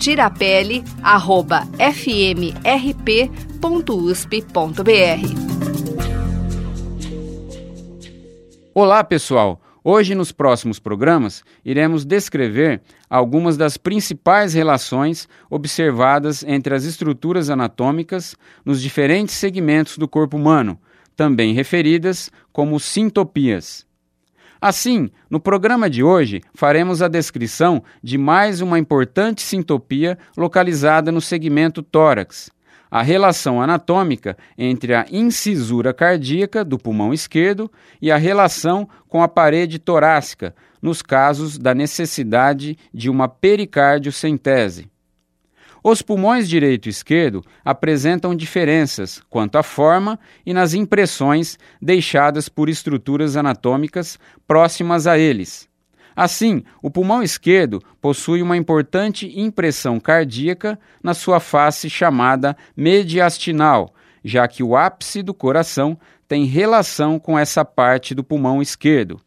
tirapele@fmrp.usp.br. Olá, pessoal. Hoje, nos próximos programas, iremos descrever algumas das principais relações observadas entre as estruturas anatômicas nos diferentes segmentos do corpo humano, também referidas como sintopias. Assim, no programa de hoje, faremos a descrição de mais uma importante sintopia localizada no segmento tórax, a relação anatômica entre a incisura cardíaca do pulmão esquerdo e a relação com a parede torácica, nos casos da necessidade de uma pericardiocentese. Os pulmões direito e esquerdo apresentam diferenças quanto à forma e nas impressões deixadas por estruturas anatômicas próximas a eles. Assim, o pulmão esquerdo possui uma importante impressão cardíaca na sua face chamada mediastinal, já que o ápice do coração tem relação com essa parte do pulmão esquerdo.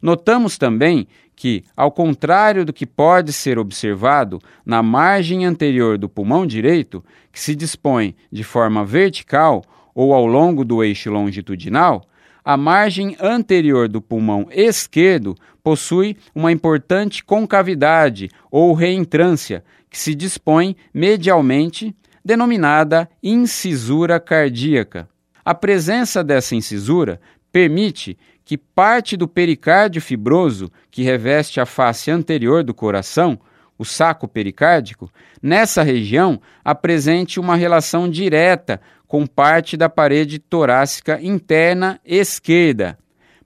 Notamos também que, ao contrário do que pode ser observado na margem anterior do pulmão direito, que se dispõe de forma vertical ou ao longo do eixo longitudinal, a margem anterior do pulmão esquerdo possui uma importante concavidade ou reentrância que se dispõe medialmente, denominada incisura cardíaca. A presença dessa incisura permite que parte do pericárdio fibroso que reveste a face anterior do coração, o saco pericárdico, nessa região apresente uma relação direta com parte da parede torácica interna esquerda,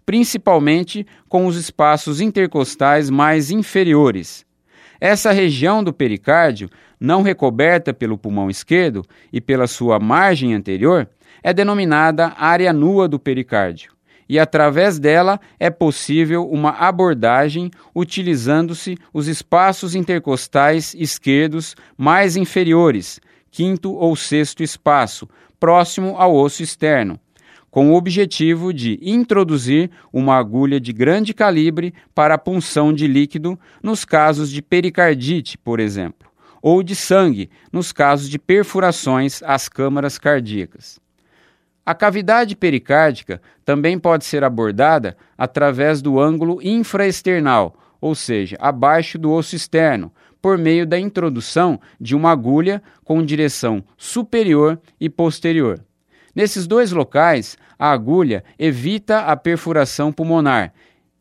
principalmente com os espaços intercostais mais inferiores. Essa região do pericárdio, não recoberta pelo pulmão esquerdo e pela sua margem anterior, é denominada área nua do pericárdio e através dela é possível uma abordagem utilizando-se os espaços intercostais esquerdos mais inferiores, quinto ou sexto espaço, próximo ao osso externo, com o objetivo de introduzir uma agulha de grande calibre para a punção de líquido nos casos de pericardite, por exemplo, ou de sangue nos casos de perfurações às câmaras cardíacas. A cavidade pericárdica também pode ser abordada através do ângulo infraesternal, ou seja, abaixo do osso externo, por meio da introdução de uma agulha com direção superior e posterior. Nesses dois locais, a agulha evita a perfuração pulmonar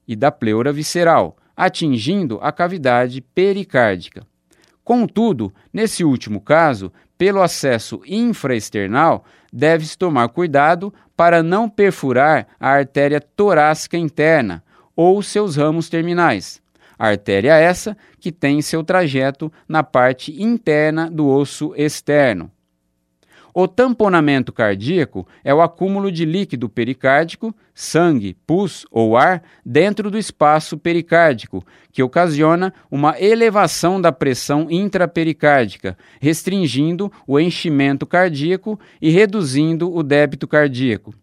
e da pleura visceral, atingindo a cavidade pericárdica. Contudo, nesse último caso, pelo acesso infraesternal, deve-se tomar cuidado para não perfurar a artéria torácica interna ou seus ramos terminais. Artéria essa que tem seu trajeto na parte interna do osso externo. O tamponamento cardíaco é o acúmulo de líquido pericárdico, sangue, pus ou ar dentro do espaço pericárdico, que ocasiona uma elevação da pressão intrapericárdica, restringindo o enchimento cardíaco e reduzindo o débito cardíaco.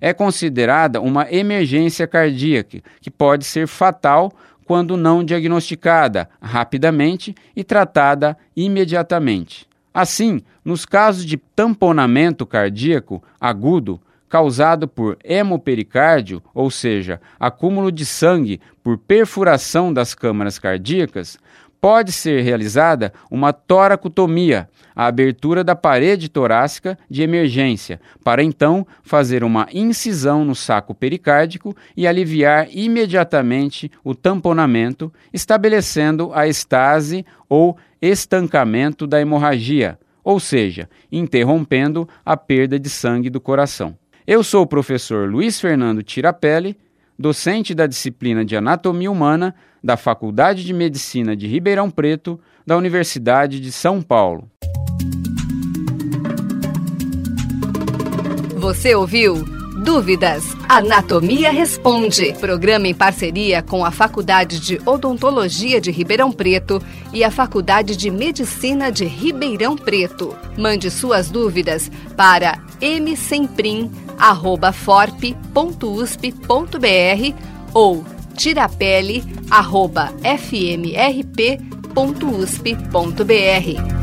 É considerada uma emergência cardíaca, que pode ser fatal quando não diagnosticada rapidamente e tratada imediatamente. Assim, nos casos de tamponamento cardíaco agudo causado por hemopericárdio, ou seja, acúmulo de sangue por perfuração das câmaras cardíacas, pode ser realizada uma toracotomia, a abertura da parede torácica de emergência, para então fazer uma incisão no saco pericárdico e aliviar imediatamente o tamponamento, estabelecendo a estase ou estancamento da hemorragia, ou seja, interrompendo a perda de sangue do coração. Eu sou o professor Luiz Fernando Tirapelli, docente da disciplina de Anatomia Humana da Faculdade de Medicina de Ribeirão Preto, da Universidade de São Paulo. Você ouviu? Dúvidas? Anatomia Responde. Programa em parceria com a Faculdade de Odontologia de Ribeirão Preto e a Faculdade de Medicina de Ribeirão Preto. Mande suas dúvidas para msemprim@forp.usp.br ou tirapele@fmrp.usp.br.